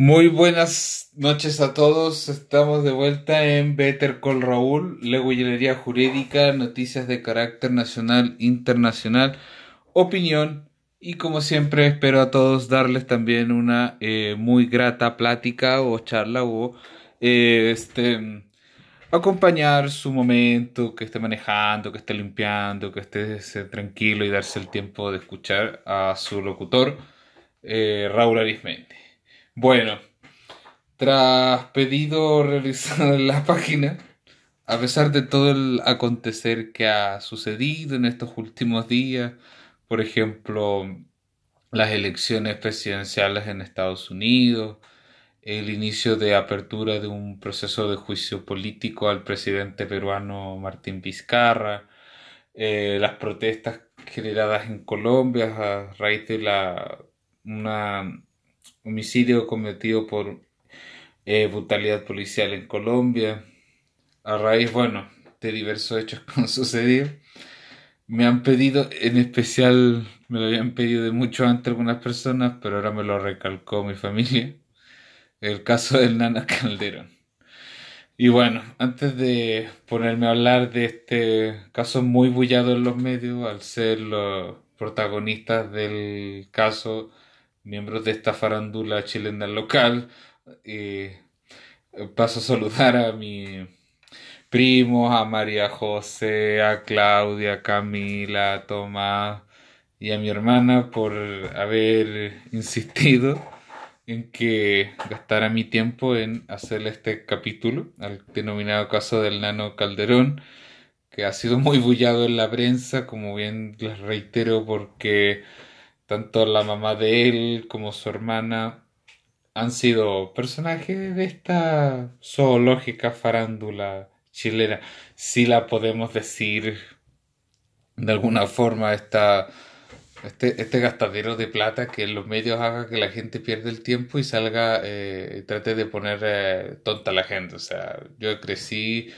Muy buenas noches a todos. Estamos de vuelta en Better Call Raúl, Leguillería Jurídica, noticias de carácter nacional, internacional, opinión y como siempre espero a todos darles también una eh, muy grata plática o charla o eh, este acompañar su momento, que esté manejando, que esté limpiando, que esté tranquilo y darse el tiempo de escuchar a su locutor, eh, Raúl Arismendi. Bueno, tras pedido realizado en la página, a pesar de todo el acontecer que ha sucedido en estos últimos días, por ejemplo, las elecciones presidenciales en Estados Unidos, el inicio de apertura de un proceso de juicio político al presidente peruano Martín Vizcarra, eh, las protestas generadas en Colombia a raíz de la un homicidio cometido por eh, brutalidad policial en Colombia, a raíz, bueno, de diversos hechos que han sucedido. Me han pedido, en especial, me lo habían pedido de mucho antes algunas personas, pero ahora me lo recalcó mi familia el caso del Nana Calderón. Y bueno, antes de ponerme a hablar de este caso muy bullado en los medios, al ser los protagonistas del caso, miembros de esta farándula chilena local, paso a saludar a mi primo, a María José, a Claudia, a Camila, a Tomás y a mi hermana por haber insistido en que gastara mi tiempo en hacer este capítulo, al denominado caso del Nano Calderón, que ha sido muy bullado en la prensa, como bien les reitero, porque tanto la mamá de él como su hermana han sido personajes de esta zoológica farándula chilena, si la podemos decir de alguna forma, esta este, este gastadero de plata que en los medios haga que la gente pierda el tiempo y salga eh, y trate de poner eh, tonta a la gente. O sea, yo crecí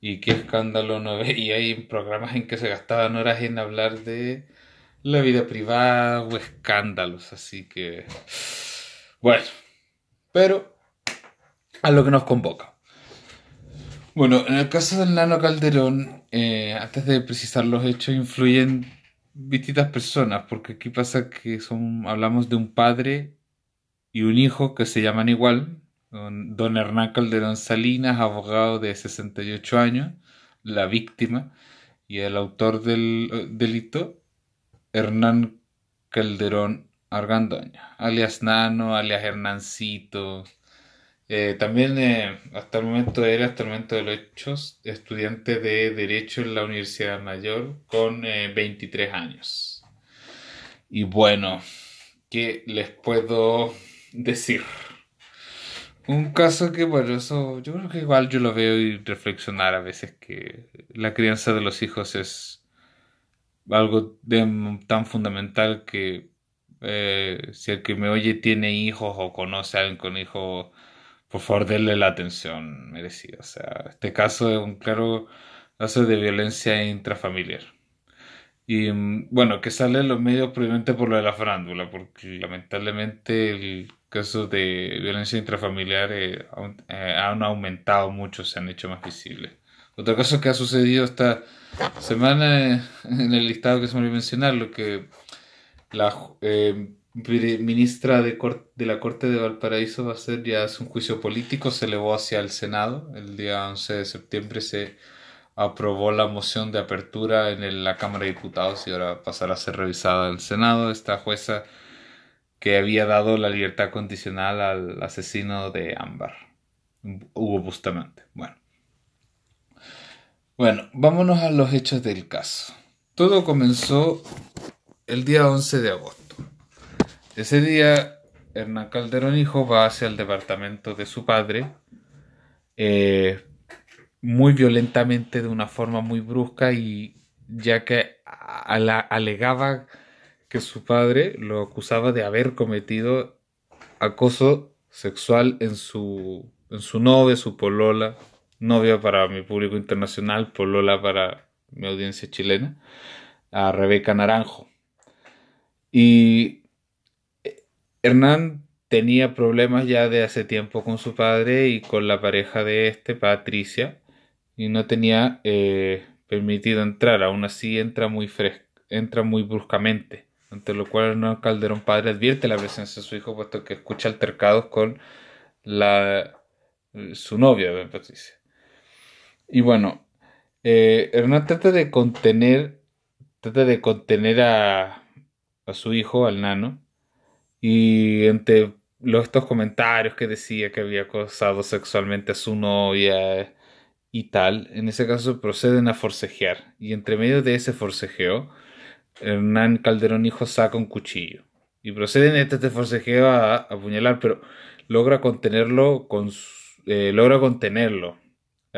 y qué escándalo no veía hay programas en que se gastaban horas en hablar de la vida privada o escándalos. Así que, bueno, pero a lo que nos convoca. Bueno, en el caso del Nano Calderón, eh, antes de precisar los hechos, influyen distintas personas, porque aquí pasa que son, hablamos de un padre y un hijo que se llaman igual, don, Hernán Calderón Salinas, abogado de 68 años, la víctima, y el autor del eh, delito, Hernán Calderón Argandoña, alias Nano, alias Hernancito, eh, también eh, hasta el momento era, hasta el momento de los hechos, estudiante de Derecho en la Universidad Mayor con 23 eh, años. Y bueno, ¿qué les puedo decir? Un caso que, bueno, eso yo creo que igual yo lo veo y reflexionar a veces que la crianza de los hijos es algo tan fundamental que si el que me oye tiene hijos o conoce a alguien con hijos por favor denle la atención merecida. O sea, este caso es un claro caso de violencia intrafamiliar. Y bueno, que sale en los medios probablemente por lo de la farándula, porque lamentablemente el caso de violencia intrafamiliar eh, eh, han aumentado mucho, se han hecho más visibles. Otro caso que ha sucedido esta semana eh, en el listado que se me olvidó mencionar, lo que la ministra de, la Corte de Valparaíso va a ser ya un juicio político, se elevó hacia el Senado. El día 11 de septiembre se aprobó la moción de apertura en la Cámara de Diputados y ahora pasará a ser revisada en el Senado. Esta jueza que había dado la libertad condicional al asesino de Ámbar, Hugo Bustamante. Bueno. Bueno, vámonos a los hechos del caso. Todo comenzó el día 11 de agosto. Ese día, Hernán Calderón Hijo va hacia el departamento de su padre, eh, muy violentamente, de una forma muy brusca, y ya que alegaba que su padre lo acusaba de haber cometido acoso sexual en su, en su novia, su polola, novia para mi público internacional, polola para mi audiencia chilena, a Rebeca Naranjo. Y Hernán tenía problemas ya de hace tiempo con su padre y con la pareja de este, Patricia, y no tenía eh, permitido entrar. Aún así entra muy entra muy bruscamente, ante lo cual Hernán Calderón padre advierte la presencia de su hijo, puesto que escucha altercados con la, su novia, Patricia. Y bueno, eh, Hernán trata de contener, trata de contener a, a su hijo, al nano, y entre los, estos comentarios que decía que había acosado sexualmente a su novia y tal, en ese caso proceden a forcejear. Y entre medio de ese forcejeo, Hernán Calderón hijo saca un cuchillo. Y proceden este forcejeo a, apuñalar, pero logra contenerlo con eh, logra contenerlo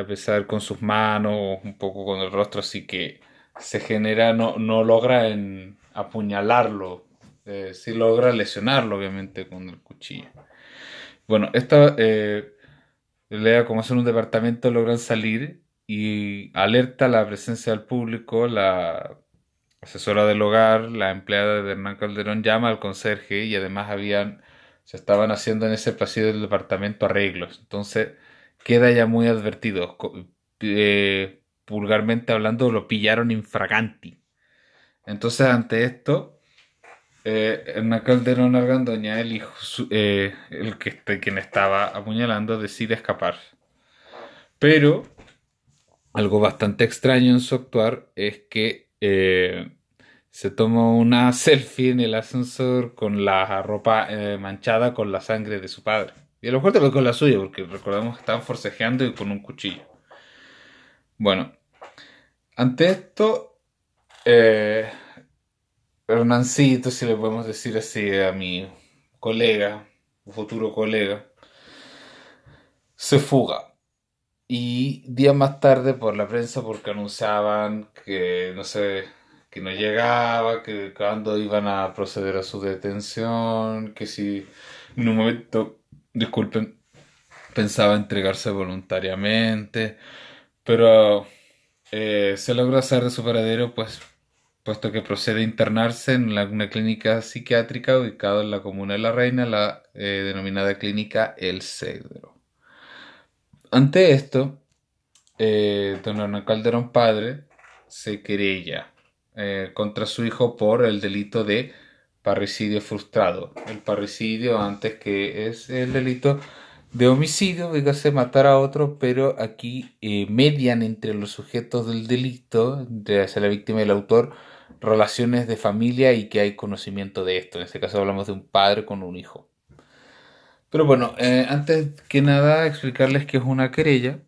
a pesar con sus manos un poco con el rostro así que se genera no, no logra en apuñalarlo eh, sí logra lesionarlo obviamente con el cuchillo. Bueno esta eh, lea como son un departamento logran salir y alerta la presencia del público la asesora del hogar la empleada de Hernán Calderón llama al conserje y además habían se estaban haciendo en ese pasillo del departamento arreglos. Entonces queda ya muy advertido eh, vulgarmente hablando lo pillaron infraganti entonces ante esto eh, Hernán Calderón Argandoña, el hijo, eh, el que este, quien estaba apuñalando, decide escapar. Pero algo bastante extraño en su actuar es que eh, se toma una selfie en el ascensor con la ropa eh, manchada con la sangre de su padre. Y a lo mejor también con la suya, porque recordamos que estaban forcejeando y con un cuchillo. Bueno, ante esto, eh, Hernancito, si le podemos decir así a mi colega, futuro colega, se fuga. Y días más tarde por la prensa, porque anunciaban que, no sé, que no llegaba, que cuando iban a proceder a su detención, que si en un momento, disculpen, pensaba entregarse voluntariamente, pero eh, se logró hacer de su paradero, pues puesto que procede a internarse en una clínica psiquiátrica ubicada en la comuna de La Reina, la eh, denominada clínica El Cedro. Ante esto, eh, don Hernán Calderón padre se querella contra su hijo por el delito de parricidio frustrado. El parricidio antes que es el delito de homicidio, dígase matar a otro, pero aquí median entre los sujetos del delito, de ser la víctima y el autor, relaciones de familia y que hay conocimiento de esto. En este caso hablamos de un padre con un hijo. Pero bueno, eh, antes que nada explicarles qué es una querella.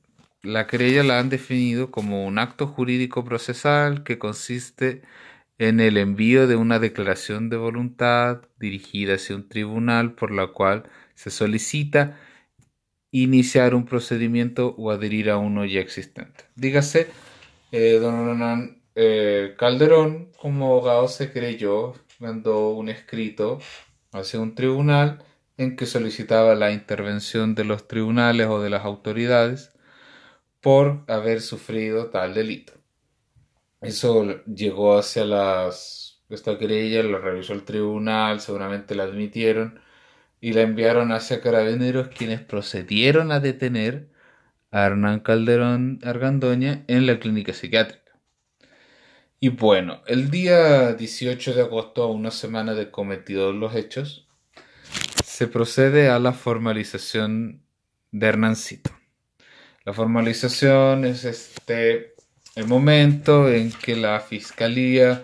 La querella la han definido como un acto jurídico procesal que consiste en el envío de una declaración de voluntad dirigida hacia un tribunal por la cual se solicita iniciar un procedimiento o adherir a uno ya existente. Dígase, eh, don Ronan eh, Calderón, como abogado, se creyó, mandó un escrito hacia un tribunal en que solicitaba la intervención de los tribunales o de las autoridades por haber sufrido tal delito. Eso llegó hacia las esta querella, lo revisó el tribunal, seguramente la admitieron y la enviaron hacia carabineros quienes procedieron a detener a Hernán Calderón Argandoña en la clínica psiquiátrica. Y bueno, el día 18 de agosto, a una semana de cometidos los hechos, se procede a la formalización de Hernancito. La formalización es este el momento en que la fiscalía,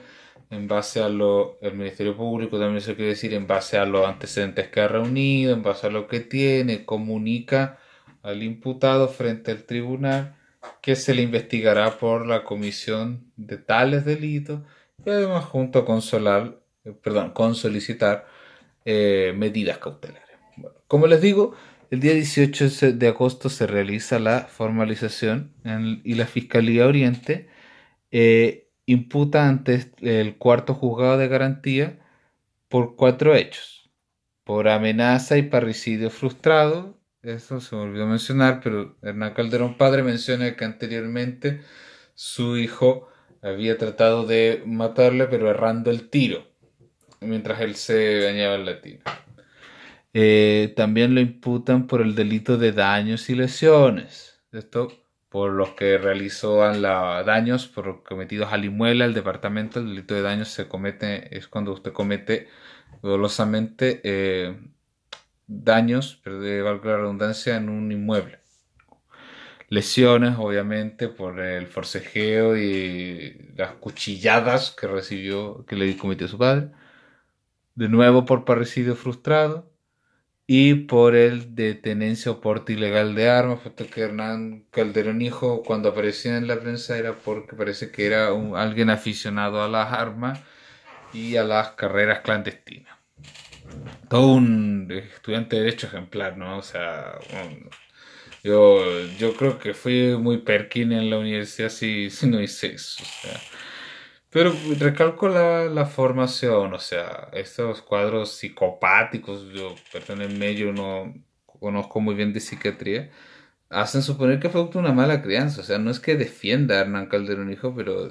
en base a lo, el Ministerio Público también se quiere decir, en base a los antecedentes que ha reunido, en base a lo que tiene, comunica al imputado frente al tribunal que se le investigará por la comisión de tales delitos y además junto con, solar, eh, perdón, con solicitar eh, medidas cautelares. como les digo, el día 18 de agosto se realiza la formalización y la Fiscalía Oriente eh, imputa ante el cuarto juzgado de garantía por cuatro hechos. Por amenaza y parricidio frustrado, eso se me olvidó mencionar, pero Hernán Calderón padre menciona que anteriormente su hijo había tratado de matarle, pero errando el tiro, mientras él se bañaba en la tina. Eh, también lo imputan por el delito de daños y lesiones. Esto por los que realizó daños por cometidos al inmueble, al departamento. El delito de daños se comete, es cuando usted comete dolosamente eh, daños, pero de valga la redundancia, en un inmueble. Lesiones, obviamente, por el forcejeo y las cuchilladas que recibió, que le cometió su padre. De nuevo por parricidio frustrado y por el de tenencia o porte ilegal de armas, puesto que Hernán Calderón Hijo cuando aparecía en la prensa era porque parece que era un, alguien aficionado a las armas y a las carreras clandestinas. Todo un estudiante de derecho ejemplar, ¿no? O sea, yo, yo creo que fui muy perkin en la universidad si, si no hice eso. O sea, pero recalco la, la, formación, o sea, estos cuadros psicopáticos, yo, perdónenme, yo no conozco muy bien de psiquiatría, hacen suponer que fue una mala crianza, o sea, no es que defienda a Hernán Calderón Hijo, pero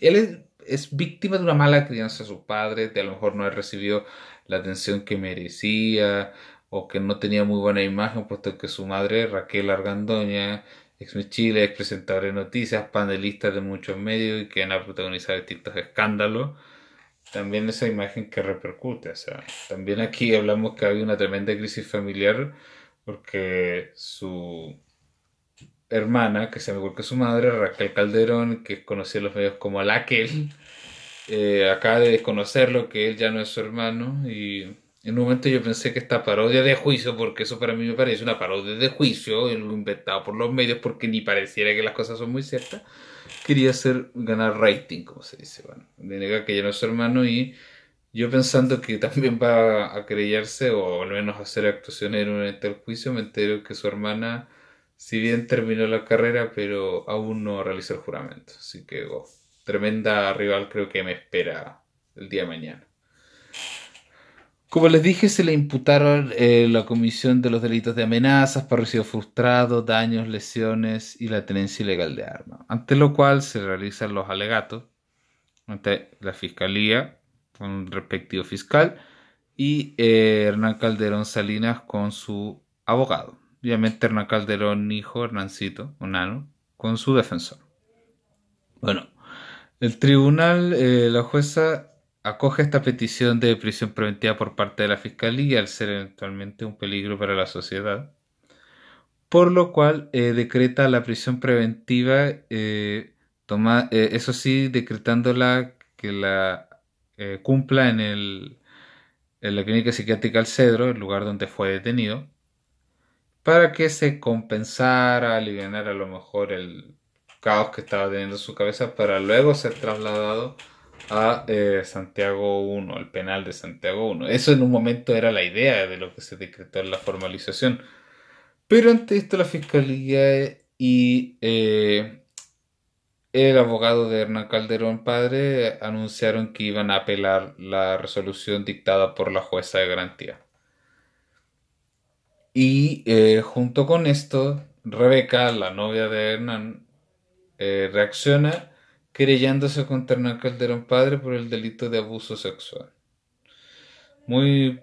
él es, víctima de una mala crianza su padre, de a lo mejor no ha recibido la atención que merecía, o que no tenía muy buena imagen, puesto que su madre, Raquel Argandoña, ex Chile, ex presentador de noticias, panelista de muchos medios y que han protagonizado distintos escándalos. También esa imagen que repercute. O sea, también aquí hablamos que hay una tremenda crisis familiar porque su hermana, que se me igual que su madre, Raquel Calderón, que es conocida en los medios como Laquel, eh, acaba de desconocerlo, que él ya no es su hermano y en un momento yo pensé que esta parodia de juicio, porque eso para mí me parece una parodia de juicio, lo inventado por los medios porque ni pareciera que las cosas son muy ciertas, quería hacer ganar rating, como se dice, bueno, de negar que ya no es su hermano y yo pensando que también va a creyarse o al menos hacer actuaciones en un juicio, me entero que su hermana, si bien terminó la carrera, pero aún no realizó el juramento. Así que oh, tremenda rival creo que me espera el día de mañana. Como les dije, se le imputaron eh, la comisión de los delitos de amenazas, parricidio frustrado, daños, lesiones y la tenencia ilegal de armas, ante lo cual se realizan los alegatos ante la fiscalía con un respectivo fiscal y eh, Hernán Calderón Salinas con su abogado. Obviamente Hernán Calderón, hijo, Hernancito, un nano, con su defensor. Bueno, el tribunal, eh, la jueza acoge esta petición de prisión preventiva por parte de la Fiscalía al ser eventualmente un peligro para la sociedad, por lo cual eh, decreta la prisión preventiva, eh, toma, eh, eso sí, decretándola que la cumpla en, el, en la clínica psiquiátrica al Cedro, el lugar donde fue detenido, para que se compensara, aliviar a lo mejor el caos que estaba teniendo su cabeza para luego ser trasladado a eh, Santiago 1, el penal de Santiago 1. Eso en un momento era la idea de lo que se decretó en la formalización. Pero ante esto la Fiscalía y eh, el abogado de Hernán Calderón Padre anunciaron que iban a apelar la resolución dictada por la jueza de garantía. Y eh, junto con esto, Rebeca, la novia de Hernán, reacciona querellándose contra Hernán Calderón Padre por el delito de abuso sexual. Muy,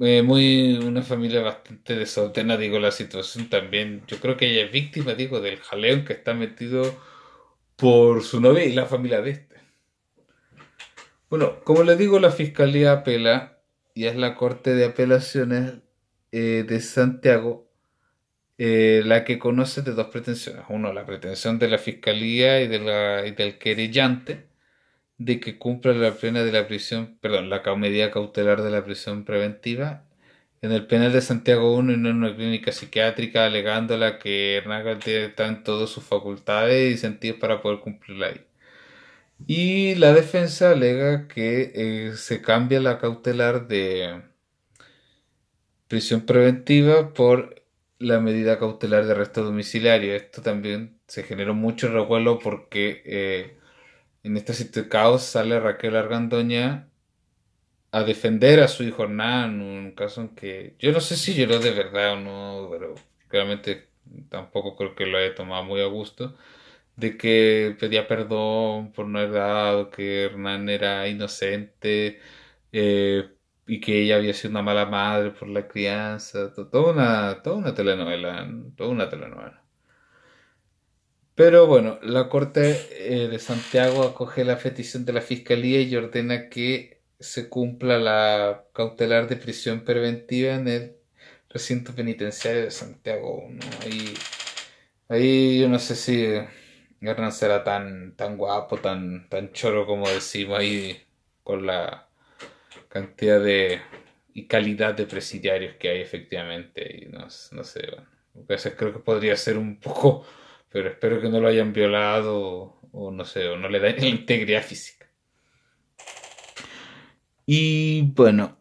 eh, muy, una familia bastante desordenada, digo, la situación también. Yo creo que ella es víctima, digo, del jaleón que está metido por su novia y la familia de este. Bueno, como le digo, la fiscalía apela y es la Corte de Apelaciones eh, de Santiago eh, la que conoce de dos pretensiones. Uno, la pretensión de la fiscalía y, de la, y del querellante de que cumpla la pena de la prisión, perdón, la medida cautelar de la prisión preventiva en el penal de Santiago I y no en una clínica psiquiátrica, alegándola que Hernán está en todas sus facultades y sentidos para poder cumplirla ahí. Y la defensa alega que eh, se cambia la cautelar de prisión preventiva por la medida cautelar de arresto domiciliario. Esto también se generó mucho revuelo porque eh, en este sitio de caos sale Raquel Argandoña a defender a su hijo Hernán, un caso en que yo no sé si lloró de verdad o no, pero claramente tampoco creo que lo haya tomado muy a gusto, de que pedía perdón por no haber dado, que Hernán era inocente, eh, y que ella había sido una mala madre por la crianza, toda una, toda una telenovela, toda una telenovela. Pero bueno, la Corte eh, de Santiago acoge la petición de la Fiscalía y ordena que se cumpla la cautelar de prisión preventiva en el recinto penitenciario de Santiago. Ahí, ahí yo no sé si Hernán será tan, tan guapo, tan, tan choro como decimos ahí con la cantidad de y calidad de presidiarios que hay efectivamente. Y no, no sé, bueno, creo que podría ser un poco, pero espero que no lo hayan violado o, no sé, o no le den la integridad física. Y bueno,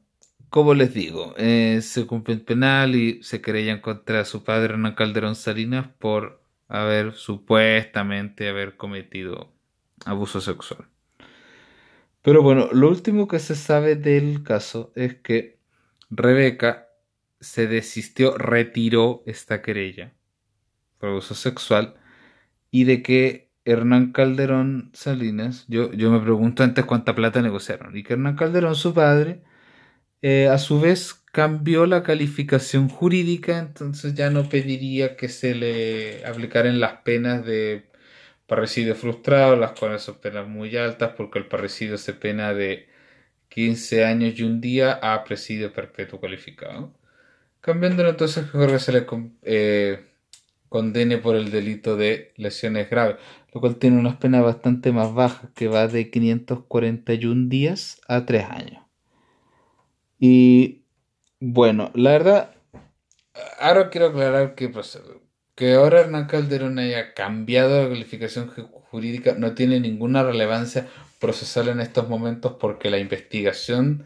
como les digo, eh, se cumple el penal y se querellan contra su padre Hernán Calderón Salinas por haber supuestamente haber cometido abuso sexual. Pero bueno, lo último que se sabe del caso es que Rebeca se desistió, retiró esta querella por abuso sexual y de que Hernán Calderón Salinas, yo, yo me pregunto antes cuánta plata negociaron, y que Hernán Calderón, su padre, eh, a su vez cambió la calificación jurídica, entonces ya no pediría que se le aplicaran las penas de parricidio frustrado, las cuales son penas muy altas porque el parricidio se pena de 15 años y un día a presidio perpetuo calificado. Cambiándolo entonces que se le eh, condene por el delito de lesiones graves, lo cual tiene unas penas bastante más bajas que va de 541 días a 3 años. Y bueno, la verdad, ahora quiero aclarar que que ahora Hernán Calderón haya cambiado la calificación jurídica no tiene ninguna relevancia procesal en estos momentos porque la investigación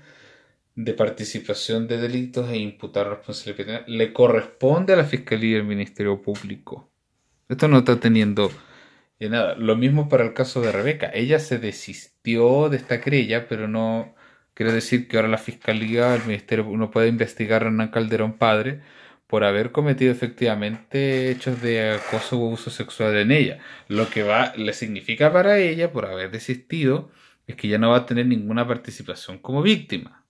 de participación de delitos e imputar responsabilidad le corresponde a la Fiscalía y al Ministerio Público. Esto no está teniendo nada. Lo mismo para el caso de Rebeca. Ella se desistió de esta querella, pero no quiere decir que ahora la Fiscalía, el Ministerio no puede investigar a Hernán Calderón padre por haber cometido efectivamente hechos de acoso o abuso sexual en ella. Lo que va, le significa para ella, por haber desistido, es que ya no va a tener ninguna participación como víctima.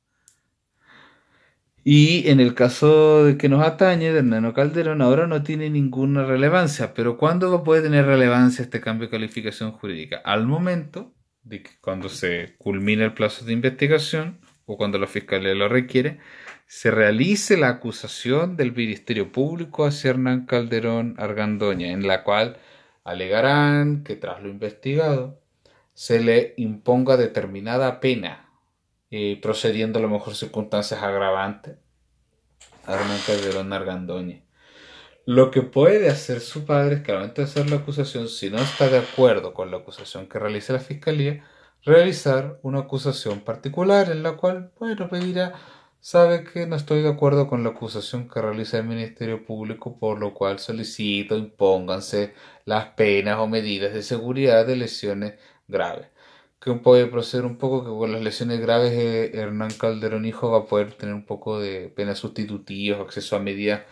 Y en el caso de que nos atañe de Hernano Calderón, ahora no tiene ninguna relevancia. Pero ¿cuándo puede tener relevancia este cambio de calificación jurídica? Al momento de que cuando se culmine el plazo de investigación o cuando la fiscalía lo requiere, se realice la acusación del Ministerio Público hacia Hernán Calderón Argandoña, en la cual alegarán que tras lo investigado se le imponga determinada pena, eh, procediendo a lo mejor circunstancias agravantes a Hernán Calderón Argandoña. Lo que puede hacer su padre es que al momento de hacer la acusación, si no está de acuerdo con la acusación que realice la fiscalía, realizar una acusación particular en la cual, bueno, pedirá sabe que no estoy de acuerdo con la acusación que realiza el Ministerio Público, por lo cual solicito impónganse las penas o medidas de seguridad de lesiones graves. Que puede proceder un poco que con las lesiones graves eh, Hernán Calderón Hijo va a poder tener un poco de penas sustitutivas, acceso a medidas,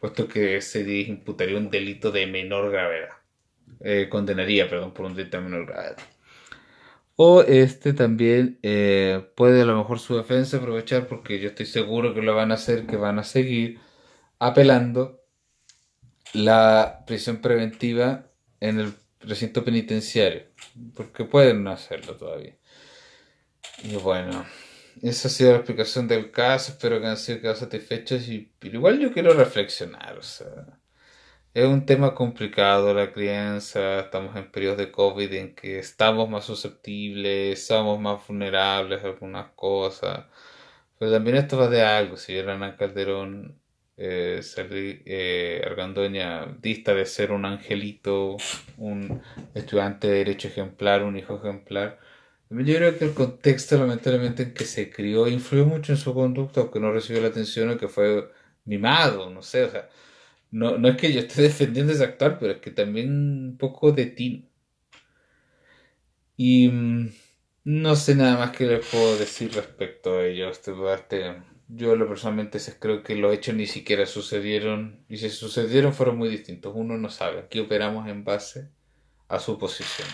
puesto que se imputaría un delito de menor gravedad. Eh, condenaría, perdón, por un delito de menor gravedad. O este también eh, puede a lo mejor su defensa aprovechar porque yo estoy seguro que lo van a hacer, que van a seguir apelando la prisión preventiva en el recinto penitenciario. Porque pueden no hacerlo todavía. Y bueno, esa ha sido la explicación del caso. Espero que han sido satisfechos. Y, pero igual yo quiero reflexionar. O sea, es un tema complicado la crianza, estamos en periodos de COVID en que estamos más susceptibles, somos más vulnerables a algunas cosas, pero también esto va de algo, si Ana Calderón eh, eh, Argandoña dista de ser un angelito, un estudiante de derecho ejemplar, un hijo ejemplar, yo creo que el contexto lamentablemente en que se crió influyó mucho en su conducta, aunque no recibió la atención o que fue mimado, no sé, no, no es que yo esté defendiendo ese actor, pero es que también un poco de ti. Y mm, no sé nada más que les puedo decir respecto a ello. Este, este, yo lo personalmente creo que los hechos ni siquiera sucedieron. Y si sucedieron fueron muy distintos. Uno no sabe. Aquí operamos en base a su posición.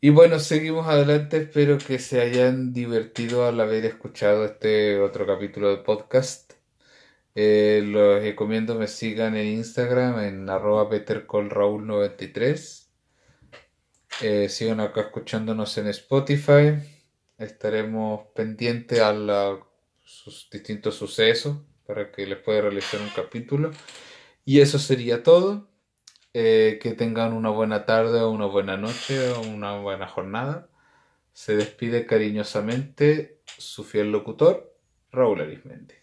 Y bueno, seguimos adelante. Espero que se hayan divertido al haber escuchado este otro capítulo de podcast. Eh, los recomiendo me sigan en Instagram en arroba bettercallraúl93. Eh, sigan acá escuchándonos en Spotify. Estaremos pendientes a sus distintos sucesos para que les pueda realizar un capítulo. Y eso sería todo. Eh, que tengan una buena tarde una buena noche una buena jornada. Se despide cariñosamente su fiel locutor, Raúl Arismendi.